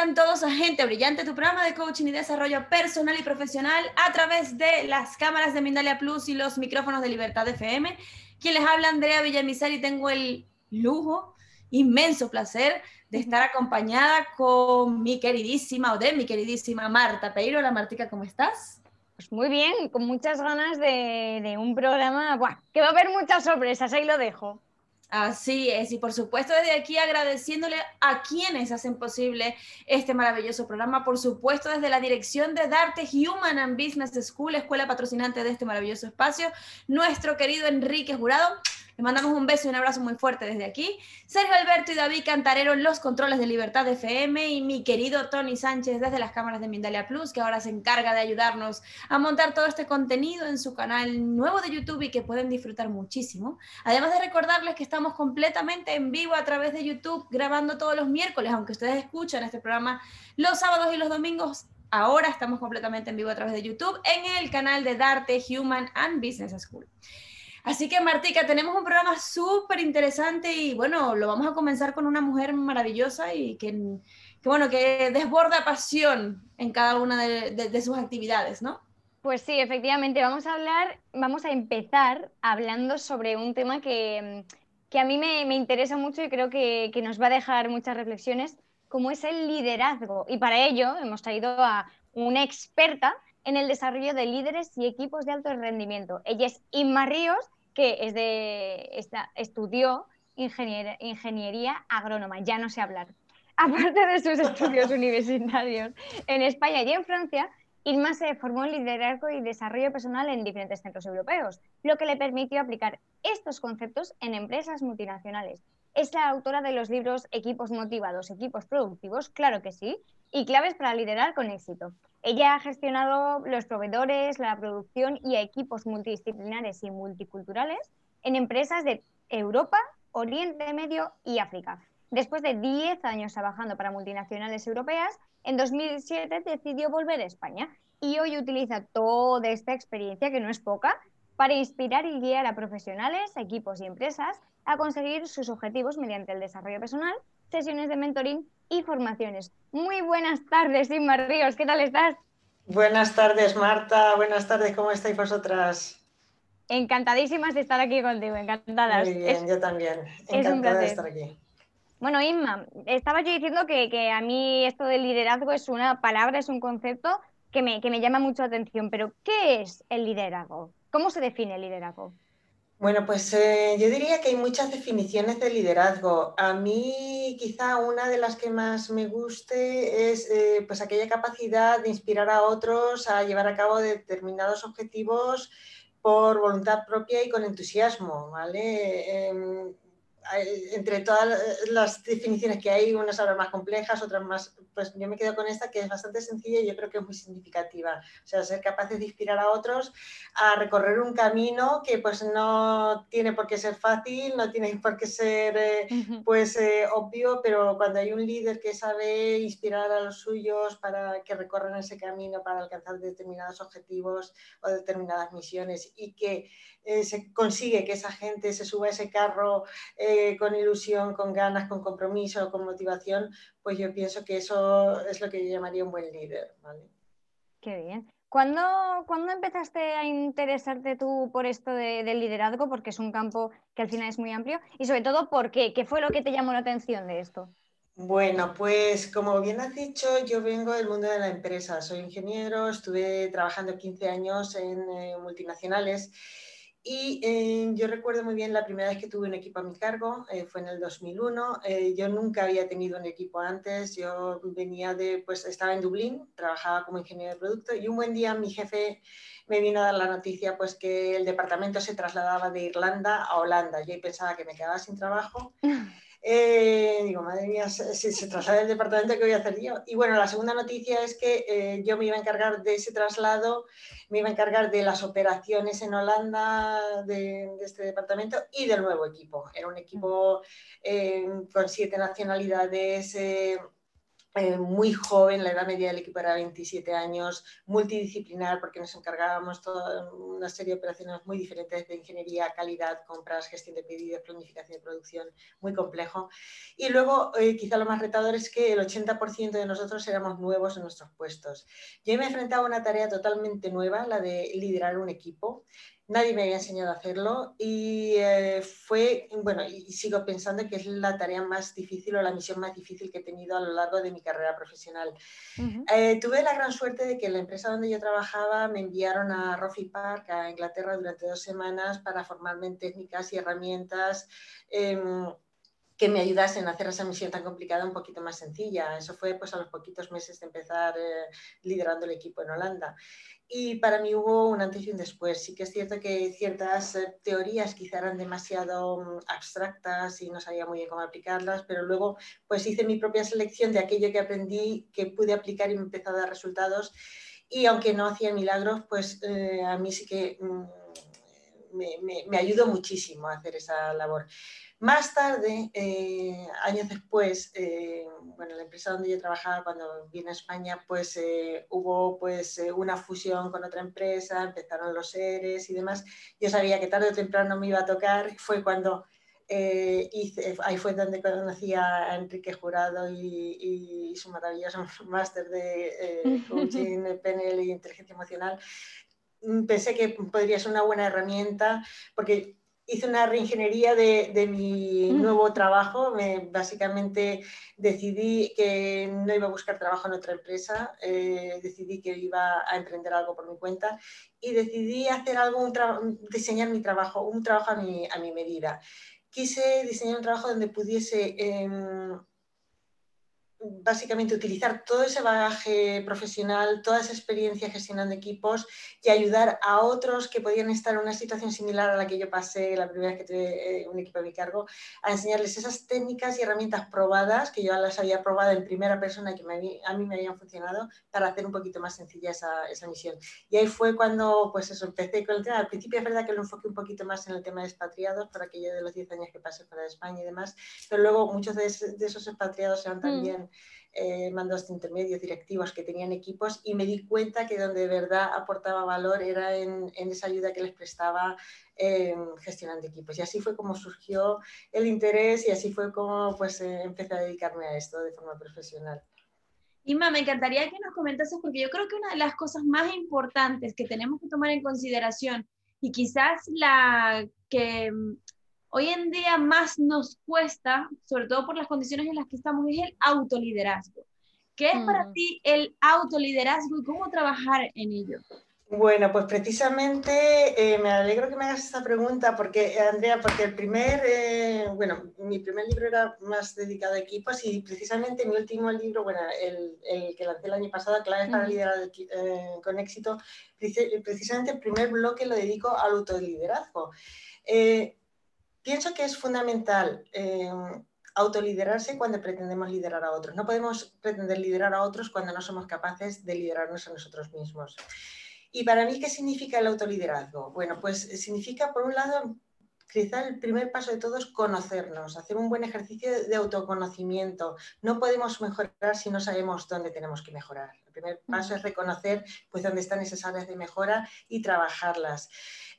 Sean todos a Gente Brillante, tu programa de coaching y desarrollo personal y profesional a través de las cámaras de Mindalia Plus y los micrófonos de Libertad FM. Quien les habla, Andrea Villamizar, y tengo el lujo, inmenso placer de estar acompañada con mi queridísima, o de mi queridísima Marta Peiro. Hola Martica, ¿cómo estás? Pues muy bien, con muchas ganas de, un programa, que va a haber muchas sorpresas, ahí lo dejo. Así es, y por supuesto desde aquí agradeciéndole a quienes hacen posible este maravilloso programa, por supuesto desde la dirección de Darte Human and Business School, escuela patrocinante de este maravilloso espacio, nuestro querido Enrique Jurado, le mandamos un beso y un abrazo muy fuerte desde aquí. Sergio Alberto y David Cantarero en los controles de Libertad FM y mi querido Tony Sánchez desde las cámaras de Mindalia Plus, que ahora se encarga de ayudarnos a montar todo este contenido en su canal nuevo de YouTube y que pueden disfrutar muchísimo. Además de recordarles que estamos completamente en vivo a través de YouTube grabando todos los miércoles, aunque ustedes escuchan este programa los sábados y los domingos ahora estamos completamente en vivo a través de YouTube en el canal de Darte Human and Business School. Así que Martica, tenemos un programa súper interesante y bueno, lo vamos a comenzar con una mujer maravillosa y que, bueno, que desborda pasión en cada una de, sus actividades, ¿no? Pues sí, efectivamente, vamos a hablar, vamos a empezar hablando sobre un tema que, a mí me, interesa mucho y creo que, que nos va a dejar muchas reflexiones, como es el liderazgo. Y para ello hemos traído a una experta en el desarrollo de líderes y equipos de alto rendimiento. Ella es Inma Ríos, que es de, estudió ingeniería agrónoma, ya no sé hablar. Aparte de sus estudios universitarios en España y en Francia, Inma se formó en liderazgo y desarrollo personal en diferentes centros europeos, lo que le permitió aplicar estos conceptos en empresas multinacionales. Es la autora de los libros Equipos motivados, equipos productivos, claro que sí, y claves para liderar con éxito. Ella ha gestionado los proveedores, la producción y equipos multidisciplinares y multiculturales en empresas de Europa, Oriente Medio y África. Después de 10 años trabajando para multinacionales europeas, en 2007 decidió volver a España y hoy utiliza toda esta experiencia, que no es poca, para inspirar y guiar a profesionales, equipos y empresas a conseguir sus objetivos mediante el desarrollo personal, sesiones de mentoring y formaciones. Muy buenas tardes, Inma Ríos, ¿qué tal estás? Buenas tardes, Marta. Buenas tardes, ¿cómo estáis vosotras? Encantadísimas de estar aquí contigo, encantadas. Muy bien, yo también. Encantada de estar aquí. Bueno, Inma, estaba yo diciendo que, a mí esto del liderazgo es una palabra, es un concepto que me, que me llama mucho la atención, pero ¿qué es el liderazgo? ¿Cómo se define el liderazgo? Bueno, pues eh, yo diría que hay muchas definiciones de liderazgo. A mí quizá una de las que más me guste es eh, pues aquella capacidad de inspirar a otros a llevar a cabo determinados objetivos por voluntad propia y con entusiasmo, ¿vale? Em, entre todas las definiciones que hay, unas ahora más complejas, otras más, pues yo me quedo con esta que es bastante sencilla y yo creo que es muy significativa. O sea, ser capaces de inspirar a otros a recorrer un camino que pues no tiene por qué ser fácil, no tiene por qué ser eh, pues eh, obvio, pero cuando hay un líder que sabe inspirar a los suyos para que recorran ese camino para alcanzar determinados objetivos o determinadas misiones y que eh, se consigue que esa gente se suba a ese carro eh, con ilusión, con ganas, con compromiso, con motivación, pues yo pienso que eso es lo que yo llamaría un buen líder. Qué bien. ¿Cuándo, empezaste a interesarte tú por esto del liderazgo? Porque es un campo que al final es muy amplio. Y sobre todo, ¿por qué? ¿Qué fue lo que te llamó la atención de esto? Bueno, pues como bien has dicho, yo vengo del mundo de la empresa. Soy ingeniero, estuve trabajando 15 años en eh, multinacionales y eh, yo recuerdo muy bien la primera vez que tuve un equipo a mi cargo, eh, fue en el 2001. yo nunca había tenido un equipo antes, yo venía de, pues estaba en Dublín, trabajaba como ingeniero de producto y un buen día mi jefe me vino a dar la noticia pues que el departamento se trasladaba de Irlanda a Holanda. Yo pensaba que me quedaba sin trabajo. Eh, digo, madre mía, si se traslada el departamento, ¿qué voy a hacer yo? Y bueno, la segunda noticia es que eh, yo me iba a encargar de ese traslado, me iba a encargar de las operaciones en Holanda de, este departamento y del nuevo equipo. Era un equipo eh, con siete nacionalidades eh, muy joven, la edad media del equipo era 27 años, multidisciplinar porque nos encargábamos toda una serie de operaciones muy diferentes de ingeniería, calidad, compras, gestión de pedidos, planificación de producción, muy complejo. Y luego, eh, quizá lo más retador es que el 80% de nosotros éramos nuevos en nuestros puestos. Yo me enfrentaba a una tarea totalmente nueva, la de liderar un equipo nadie me había enseñado a hacerlo y eh, fue, bueno, y sigo pensando que es la tarea más difícil o la misión más difícil que he tenido a lo largo de mi carrera profesional. Eh, tuve la gran suerte de que la empresa donde yo trabajaba me enviaron a Roffy Park, a Inglaterra, durante dos semanas para formarme en técnicas y herramientas. Em, que me ayudasen a hacer esa misión tan complicada un poquito más sencilla. Eso fue pues a los poquitos meses de empezar eh, liderando el equipo en Holanda y para mí hubo un antes y un después. Sí que es cierto que ciertas eh, teorías quizá eran demasiado mm, abstractas y no sabía muy bien cómo aplicarlas, pero luego pues hice mi propia selección de aquello que aprendí, que pude aplicar y me empezó a dar resultados. Y aunque no hacía milagros, pues eh, a mí sí que mm, me, me, me ayudó muchísimo a hacer esa labor. Más tarde, eh, años después, eh, bueno, la empresa donde yo trabajaba cuando vine a España, pues eh, hubo pues una fusión con otra empresa, empezaron los seres y demás. Yo sabía que tarde o temprano me iba a tocar. Fue cuando hice, ahí fue donde conocí a Enrique Jurado y, su maravilloso máster de coaching, PNL y inteligencia emocional. Pensé que podría ser una buena herramienta porque hice una reingeniería de, de mi mm. nuevo trabajo. Me, básicamente decidí que no iba a buscar trabajo en otra empresa, eh, decidí que iba a emprender algo por mi cuenta y decidí hacer algo, un diseñar mi trabajo, un trabajo a mi, a mi medida. Quise diseñar un trabajo donde pudiese... Eh, básicamente utilizar todo ese bagaje profesional, toda esa experiencia gestionando equipos y ayudar a otros que podían estar en una situación similar a la que yo pasé la primera vez que tuve eh, un equipo a mi cargo, a enseñarles esas técnicas y herramientas probadas que yo las había probado en primera persona que a mí me habían funcionado para hacer un poquito más sencilla esa, esa misión. Y ahí fue cuando pues eso, empecé con el tema. Al principio es verdad que lo enfoqué un poquito más en el tema de expatriados, por aquello de los 10 años que pasé fuera de España y demás, pero luego muchos de, esos expatriados eran mm. Eh, mandos intermedios, directivos que tenían equipos y me di cuenta que donde de verdad aportaba valor era en, esa ayuda que les prestaba gestionando equipos. Y así fue como surgió el interés y así fue como pues, eh, empecé a dedicarme a esto de forma profesional. Inma, me encantaría que nos comentases, porque yo creo que una de las cosas más importantes que tenemos que tomar en consideración y quizás la que hoy en día más nos cuesta, sobre todo por las condiciones en las que estamos, es el autoliderazgo. ¿Qué es para mm. ti el autoliderazgo y cómo trabajar en ello? Bueno, pues precisamente eh, me alegro que me hagas esta pregunta porque, Andrea, porque el primer, eh, bueno, mi primer libro era más dedicado a equipos y precisamente mi último libro, bueno, el, el que lancé el año pasado, Claves para liderar eh, con éxito, precisamente el primer bloque lo dedico al autoliderazgo pienso que es fundamental eh, autoliderarse cuando pretendemos liderar a otros. No podemos pretender liderar a otros cuando no somos capaces de liderarnos a nosotros mismos. Y para mí, ¿qué significa el autoliderazgo? Bueno, pues significa, por un lado, quizá el primer paso de todo es conocernos, hacer un buen ejercicio de autoconocimiento. No podemos mejorar si no sabemos dónde tenemos que mejorar. El primer paso es reconocer pues, dónde están esas áreas de mejora y trabajarlas.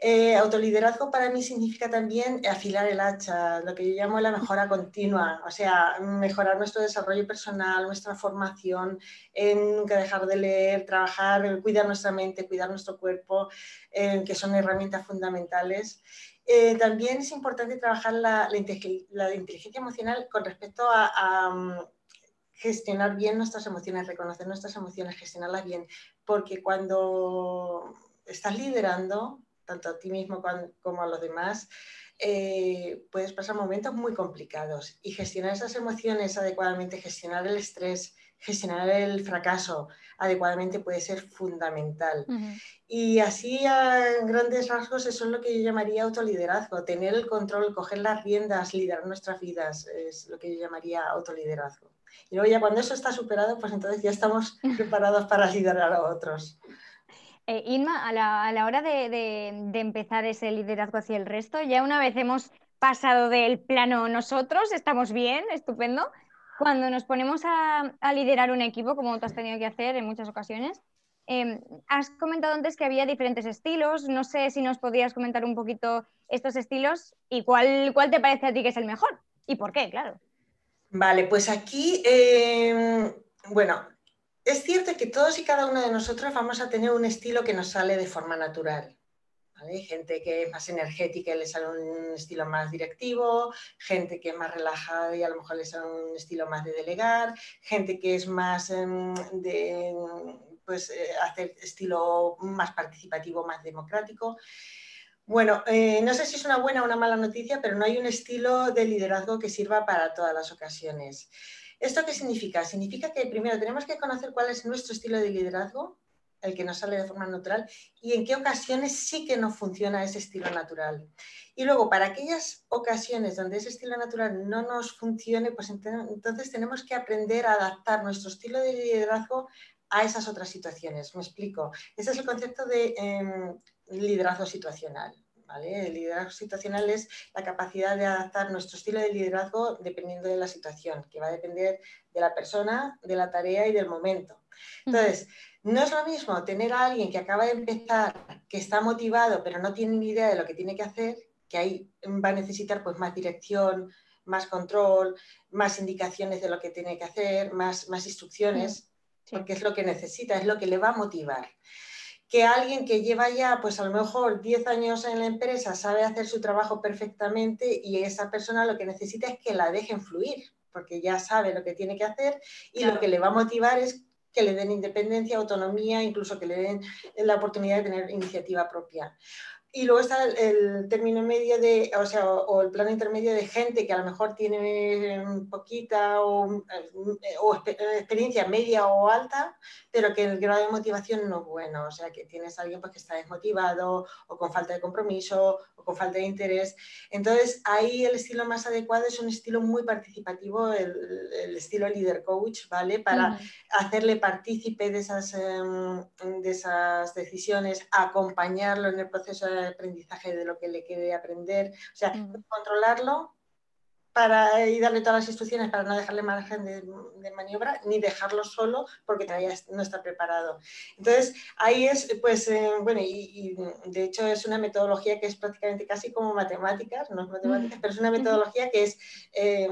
Eh, autoliderazgo para mí significa también afilar el hacha, lo que yo llamo la mejora continua, o sea, mejorar nuestro desarrollo personal, nuestra formación, nunca dejar de leer, trabajar, cuidar nuestra mente, cuidar nuestro cuerpo, eh, que son herramientas fundamentales. Eh, también es importante trabajar la, inteligencia emocional con respecto a gestionar bien nuestras emociones, reconocer nuestras emociones, gestionarlas bien, porque cuando estás liderando, tanto a ti mismo como a los demás, eh, puedes pasar momentos muy complicados y gestionar esas emociones adecuadamente, gestionar el estrés, gestionar el fracaso adecuadamente puede ser fundamental. Y así a grandes rasgos eso es lo que yo llamaría autoliderazgo, tener el control, coger las riendas, liderar nuestras vidas, es lo que yo llamaría autoliderazgo. Y luego ya cuando eso está superado, pues entonces ya estamos preparados para liderar a otros. Eh, Inma, a la, hora de, empezar ese liderazgo hacia el resto, ya una vez hemos pasado del plano nosotros, estamos bien, estupendo, cuando nos ponemos a, liderar un equipo, como tú has tenido que hacer en muchas ocasiones, em, has comentado antes que había diferentes estilos. No sé si nos podrías comentar un poquito estos estilos y cuál, cuál te parece a ti que es el mejor y por qué, claro. Vale, pues aquí, em, bueno, es cierto que todos y cada uno de nosotros vamos a tener un estilo que nos sale de forma natural. Hay gente que es más energética y le sale un estilo más directivo, gente que es más relajada y a lo mejor le sale un estilo más de delegar, gente que es más em, de pues, eh, hacer estilo más participativo, más democrático. Bueno, eh, no sé si es una buena o una mala noticia, pero no hay un estilo de liderazgo que sirva para todas las ocasiones. ¿Esto qué significa? Significa que primero tenemos que conocer cuál es nuestro estilo de liderazgo el que nos sale de forma natural, y en qué ocasiones sí que no funciona ese estilo natural. Y luego, para aquellas ocasiones donde ese estilo natural no nos funcione, pues entonces tenemos que aprender a adaptar nuestro estilo de liderazgo a esas otras situaciones. Me explico. Ese es el concepto de em, liderazgo situacional. El liderazgo situacional es la capacidad de adaptar nuestro estilo de liderazgo dependiendo de la situación, que va a depender de la persona, de la tarea y del momento. Entonces, no es lo mismo tener a alguien que acaba de empezar, que está motivado, pero no tiene ni idea de lo que tiene que hacer, que ahí va a necesitar pues, más dirección, más control, más indicaciones de lo que tiene que hacer, más, más instrucciones, porque es lo que necesita, es lo que le va a motivar. Que alguien que lleva ya, pues a lo mejor 10 años en la empresa, sabe hacer su trabajo perfectamente y esa persona lo que necesita es que la dejen fluir, porque ya sabe lo que tiene que hacer y lo que le va a motivar es que le den independencia, autonomía, incluso que le den la oportunidad de tener iniciativa propia. Y luego está el, término medio de, o sea, o, el plano intermedio de gente que a lo mejor tiene poquita o, o, experiencia media o alta, pero que el grado de motivación no es bueno. O sea, que tienes a alguien pues, que está desmotivado o con falta de compromiso o con falta de interés. Entonces, ahí el estilo más adecuado es un estilo muy participativo, el, estilo leader coach, ¿vale? Para hacerle partícipe de esas, em, de esas decisiones, acompañarlo en el proceso de aprendizaje de lo que le quede aprender, o sea, controlarlo para y darle todas las instrucciones para no dejarle margen de, maniobra ni dejarlo solo porque todavía no está preparado. Entonces, ahí es, pues, eh, bueno, y, de hecho es una metodología que es prácticamente casi como matemáticas, no es matemáticas, pero es una metodología que es eh,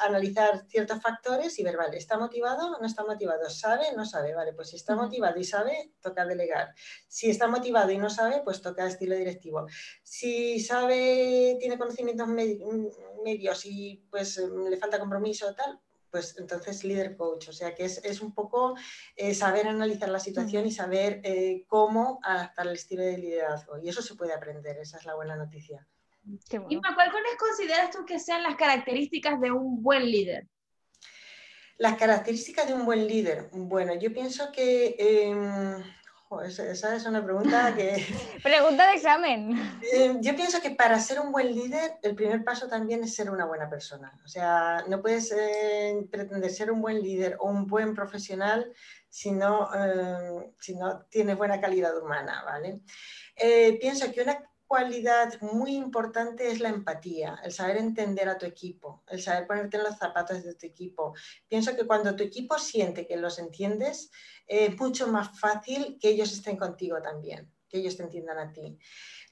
analizar ciertos factores y ver, vale, ¿está motivado o no está motivado? ¿Sabe o no sabe? Vale, pues si está motivado y sabe, toca delegar. Si está motivado y no sabe, pues toca estilo directivo. Si sabe, tiene conocimientos medios y pues em, le falta compromiso o tal, pues entonces líder coach. O sea que es, un poco eh, saber analizar la situación y saber eh, cómo adaptar el estilo de liderazgo. Y eso se puede aprender, esa es la buena noticia. ¿Y ¿cuáles consideras tú que sean las características de un buen líder? Las características de un buen líder. Bueno, yo pienso que esa es una pregunta que... pregunta de examen. Eh, yo pienso que para ser un buen líder, el primer paso también es ser una buena persona. O sea, no puedes eh, pretender ser un buen líder o un buen profesional si no, eh, si no tienes buena calidad humana, ¿vale? pienso que una cualidad muy importante es la empatía, el saber entender a tu equipo, el saber ponerte en los zapatos de tu equipo. Pienso que cuando tu equipo siente que los entiendes, es mucho más fácil que ellos estén contigo también, que ellos te entiendan a ti.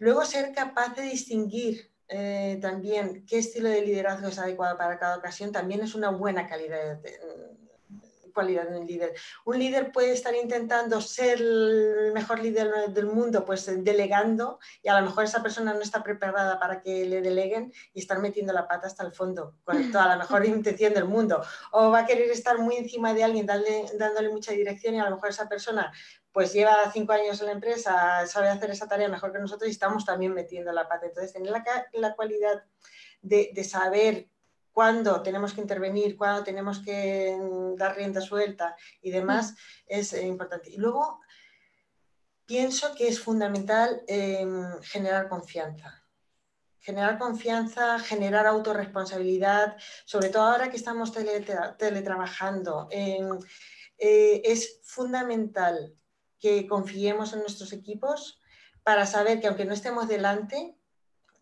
Luego, ser capaz de distinguir eh, también qué estilo de liderazgo es adecuado para cada ocasión también es una buena calidad de, cualidad de un líder. Un líder puede estar intentando ser el mejor líder del mundo, pues delegando, y a lo mejor esa persona no está preparada para que le deleguen y estar metiendo la pata hasta el fondo, con toda la mejor intención del mundo. O va a querer estar muy encima de alguien, dándole mucha dirección, y a lo mejor esa persona pues lleva cinco años en la empresa, sabe hacer esa tarea mejor que nosotros y estamos también metiendo la pata. Entonces, tener la, cualidad de, de saber cuándo tenemos que intervenir, cuándo tenemos que mm, dar rienda suelta y demás, mm. es eh, importante. Y luego pienso que es fundamental em, generar confianza. Generar confianza, generar autorresponsabilidad, sobre todo ahora que estamos teletrabajando. Em, eh, es fundamental que confiemos en nuestros equipos para saber que aunque no estemos delante,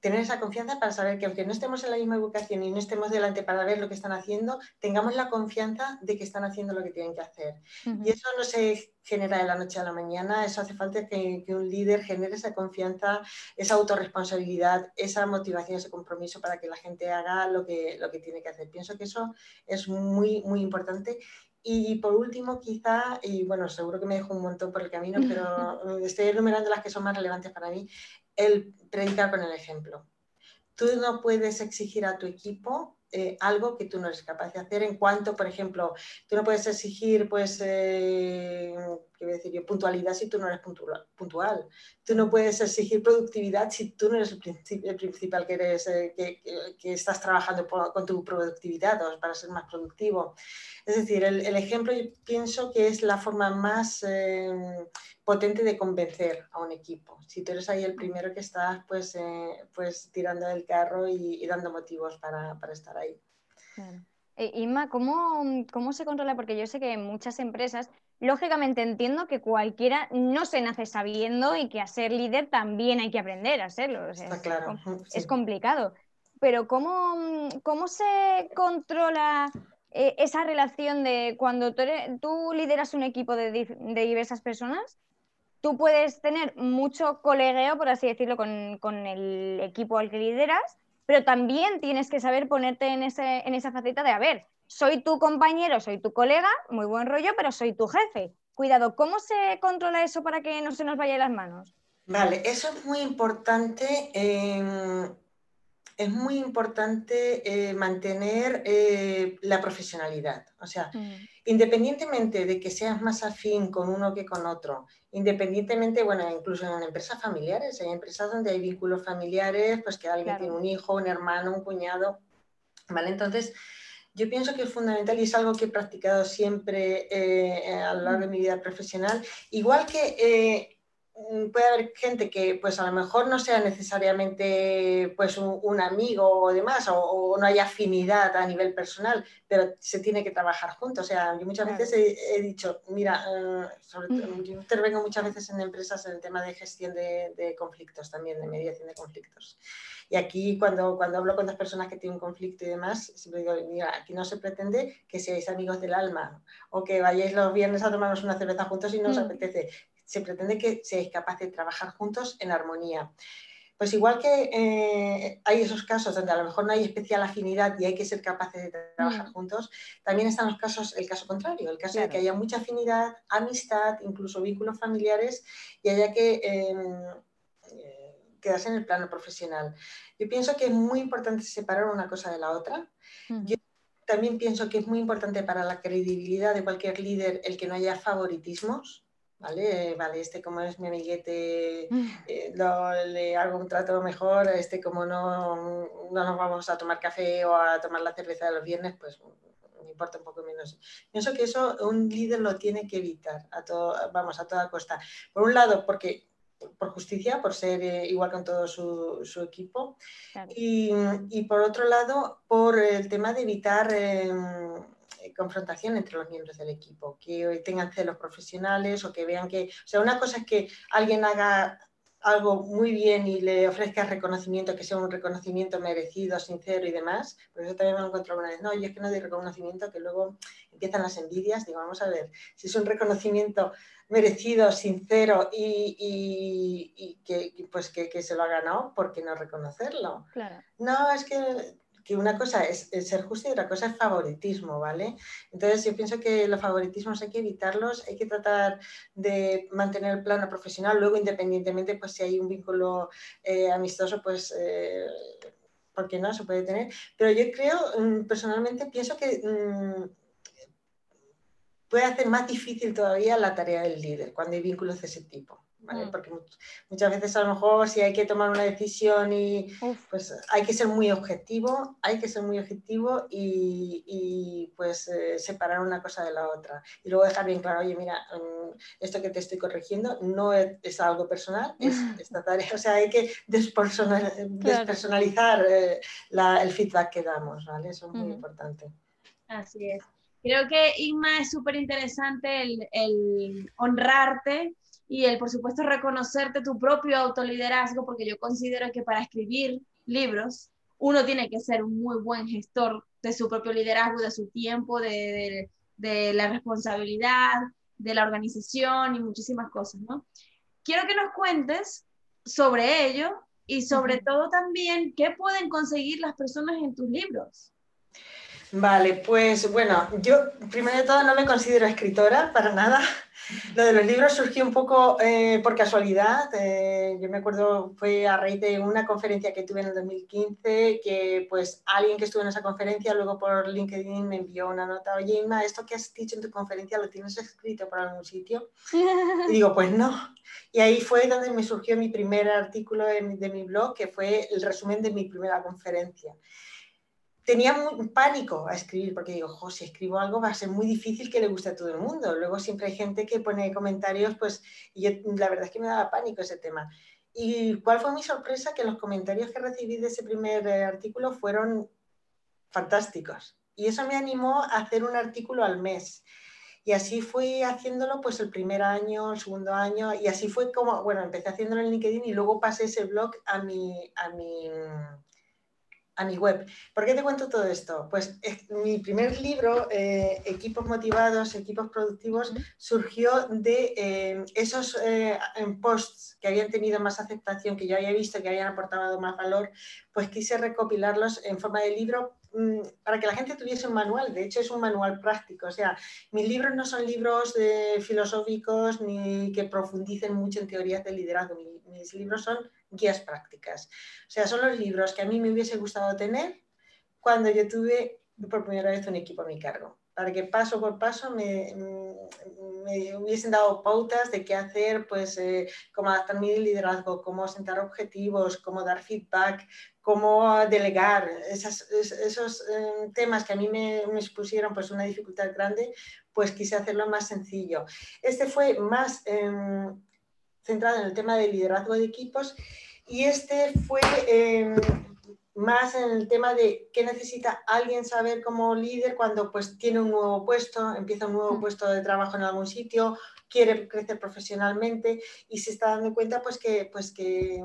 tener esa confianza para saber que aunque no estemos en la misma educación y no estemos delante para ver lo que están haciendo, tengamos la confianza de que están haciendo lo que tienen que hacer. Y eso no se genera de la noche a la mañana, eso hace falta que, un líder genere esa confianza, esa autorresponsabilidad, esa motivación, ese compromiso para que la gente haga lo que, lo que tiene que hacer. Pienso que eso es muy, muy importante y por último, quizá, y bueno, seguro que me dejo un montón por el camino, pero estoy enumerando las que son más relevantes para mí, el predicar con el ejemplo. Tú no puedes exigir a tu equipo eh, algo que tú no eres capaz de hacer en cuanto, por ejemplo, tú no puedes exigir, pues, eh, decir yo? puntualidad si tú no eres puntual. Tú no puedes exigir productividad si tú no eres el, principal que, eres, eh, que, estás trabajando con tu productividad o para ser más productivo. Es decir, el, ejemplo yo pienso que es la forma más potente de convencer a un equipo. Si tú eres ahí el primero que estás pues, eh, pues tirando del carro y, dando motivos para, estar ahí. E, Inma, ¿cómo, ¿cómo se controla? Porque yo sé que en muchas empresas, lógicamente entiendo que cualquiera no se nace sabiendo y que a ser líder también hay que aprender a serlo. Está claro. Es complicado. Pero ¿cómo, cómo se controla eh, esa relación de cuando tú, tú, lideras un equipo de, de diversas personas? tú puedes tener mucho colegueo, por así decirlo, con, el equipo al que lideras, pero también tienes que saber ponerte en, ese, en esa faceta de, a ver, soy tu compañero, soy tu colega, muy buen rollo, pero soy tu jefe. Cuidado, ¿cómo se controla eso para que no se nos vaya las manos? Vale, eso es muy importante. Em, es muy importante eh, mantener eh, la profesionalidad. O sea, mm. independientemente de que seas más afín con uno que con otro, independientemente, bueno, incluso en empresas familiares, hay empresas donde hay vínculos familiares, pues que alguien tiene un hijo, un hermano, un cuñado, ¿vale? Entonces, yo pienso que es fundamental y es algo que he practicado siempre eh, a lo largo de mi vida profesional, igual que Mm, puede haber gente que pues a lo mejor no sea necesariamente pues un, amigo o demás o, no haya afinidad a nivel personal, pero se tiene que trabajar juntos. O sea, yo muchas veces he, dicho, mira, eh, yo intervengo muchas veces en empresas en el tema de gestión de, conflictos también, de mediación de conflictos. Y aquí cuando, cuando hablo con las personas que tienen un conflicto y demás, siempre digo, mira, aquí no se pretende que seáis amigos del alma o que vayáis los viernes a tomarnos una cerveza juntos y no os mm. apetece se pretende que seáis capaces de trabajar juntos en armonía. Pues igual que eh, hay esos casos donde a lo mejor no hay especial afinidad y hay que ser capaces de trabajar mm. juntos, también están los casos, el caso contrario, el caso de que haya mucha afinidad, amistad, incluso vínculos familiares y haya que em, eh, quedarse en el plano profesional. Yo pienso que es muy importante separar una cosa de la otra. Yo también pienso que es muy importante para la credibilidad de cualquier líder el que no haya favoritismos. ¿Vale? Vale, este como es mi amiguete, eh, le hago un trato mejor, este como no, no nos vamos a tomar café o a tomar la cerveza de los viernes, pues me importa un poco menos. Pienso que eso un líder lo tiene que evitar, a todo, vamos, a toda costa. Por un lado, porque por justicia, por ser eh, igual con todo su, su equipo, y, y, por otro lado, por el tema de evitar... Em, confrontación entre los miembros del equipo, que tengan celos profesionales o que vean que, o sea, una cosa es que alguien haga algo muy bien y le ofrezca reconocimiento, que sea un reconocimiento merecido, sincero y demás, por eso también me lo encontrado una vez, no, yo es que no doy reconocimiento, que luego empiezan las envidias, digo, vamos a ver, si es un reconocimiento merecido, sincero y, que, pues que, se lo ha ganado, ¿por qué no reconocerlo? No, es que que una cosa es, ser justo y otra cosa es favoritismo, ¿vale? Entonces yo pienso que los favoritismos hay que evitarlos, hay que tratar de mantener el plano profesional, luego independientemente, pues si hay un vínculo eh, amistoso, pues... Eh, ¿Por qué no? Se puede tener. Pero yo creo, mm, personalmente, pienso que mm, puede hacer más difícil todavía la tarea del líder cuando hay vínculos de ese tipo. Mm. Porque muchas veces a lo mejor si hay que tomar una decisión y pues hay que ser muy objetivo, hay que ser muy objetivo y, pues eh, separar una cosa de la otra. Y luego dejar bien claro, oye, mira, mm, esto que te estoy corrigiendo no es, algo personal, es esta tarea. O sea, hay que despersonalizar eh, el feedback que damos, ¿vale? Eso es muy importante. Así es. Creo que, Inma, es súper interesante el, el honrarte y el, por supuesto, reconocerte tu propio autoliderazgo, porque yo considero que para escribir libros uno tiene que ser un muy buen gestor de su propio liderazgo, de su tiempo, de, de, la responsabilidad, de la organización y muchísimas cosas, ¿no? Quiero que nos cuentes sobre ello y sobre todo también qué pueden conseguir las personas en tus libros. Vale, pues bueno, yo primero de todo no me considero escritora para nada. Lo de los libros surgió un poco eh, por casualidad. Eh, yo me acuerdo, fue a raíz de una conferencia que tuve en el 2015, que pues alguien que estuvo en esa conferencia luego por LinkedIn me envió una nota, oye Inma, esto que has dicho en tu conferencia lo tienes escrito por algún sitio. Y digo, pues no. Y ahí fue donde me surgió mi primer artículo de mi blog, que fue el resumen de mi primera conferencia tenía un pánico a escribir, porque digo, jo, si escribo algo va a ser muy difícil que le guste a todo el mundo. Luego siempre hay gente que pone comentarios, pues, y la verdad es que me daba pánico ese tema. ¿Y cuál fue mi sorpresa? Que los comentarios que recibí de ese primer eh, artículo fueron fantásticos. Y eso me animó a hacer un artículo al mes. Y así fui haciéndolo pues el primer año, el segundo año, y así fue como, bueno, empecé haciéndolo en LinkedIn y luego pasé ese blog a mi, a mi a mi web. ¿Por qué te cuento todo esto? Pues mi primer libro, eh, Equipos Motivados, Equipos Productivos, surgió de eh, esos eh, posts que habían tenido más aceptación, que yo había visto que habían aportado más valor, pues quise recopilarlos en forma de libro mm, para que la gente tuviese un manual. De hecho, es un manual práctico. O sea, mis libros no son libros filosóficos ni que profundicen mucho en teorías de liderazgo. mis libros son guías prácticas. O sea, son los libros que a mí me hubiese gustado tener cuando yo tuve por primera vez un equipo a mi cargo, para que paso por paso me, me hubiesen dado pautas de qué hacer, pues eh, cómo adaptar mi liderazgo, cómo sentar objetivos, cómo dar feedback, cómo delegar, esos eh, temas que a mí me, me expusieron pues una dificultad grande, pues quise hacerlo más sencillo. Este fue más em, centrado en el tema de liderazgo de equipos y este fue em, más en el tema de qué necesita alguien saber como líder cuando pues tiene un nuevo puesto, empieza un nuevo mm. puesto de trabajo en algún sitio, quiere crecer profesionalmente y se está dando cuenta pues que, pues que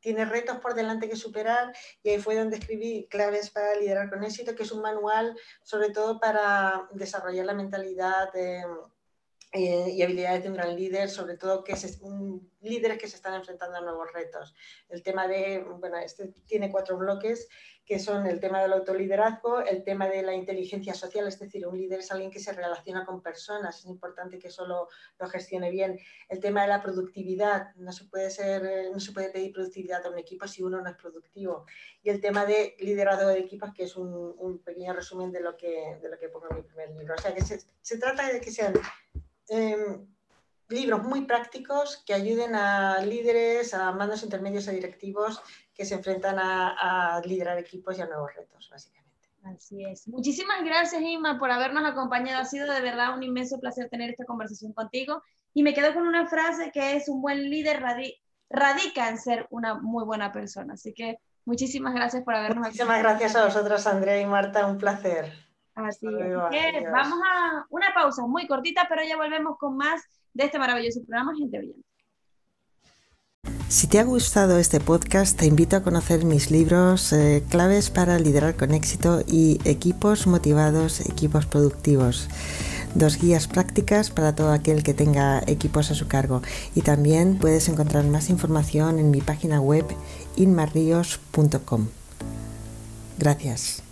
tiene retos por delante que superar y ahí fue donde escribí Claves para liderar con éxito, que es un manual sobre todo para desarrollar la mentalidad de eh, y habilidades de un gran líder, sobre todo que es un, líderes que se están enfrentando a nuevos retos. El tema de, bueno, este tiene cuatro bloques que son el tema del autoliderazgo, el tema de la inteligencia social, es decir, un líder es alguien que se relaciona con personas, es importante que solo lo gestione bien. El tema de la productividad, no se puede, ser, no se puede pedir productividad a un equipo si uno no es productivo. Y el tema de liderazgo de equipos, que es un, un pequeño resumen de lo, que, de lo que pongo en mi primer libro. O sea, que se, se trata de que sean Em, libros muy prácticos que ayuden a líderes, a mandos intermedios, a directivos que se enfrentan a, liderar equipos y a nuevos retos, básicamente. Así es. Muchísimas gracias, Inma, por habernos acompañado. Ha sido de verdad un inmenso placer tener esta conversación contigo. Y me quedo con una frase que es, un buen líder radica en ser una muy buena persona. Así que muchísimas gracias por habernos Muchísimas gracias a vosotros, Andrea y Marta. Un placer. Así es. Vamos a una pausa muy cortita, pero ya volvemos con más de este maravilloso programa Gente Brillante. Si te ha gustado este podcast, te invito a conocer mis libros eh, Claves para liderar con éxito y Equipos motivados, equipos productivos. Dos guías prácticas para todo aquel que tenga equipos a su cargo. Y también puedes encontrar más información en mi página web inmarrios.com. Gracias.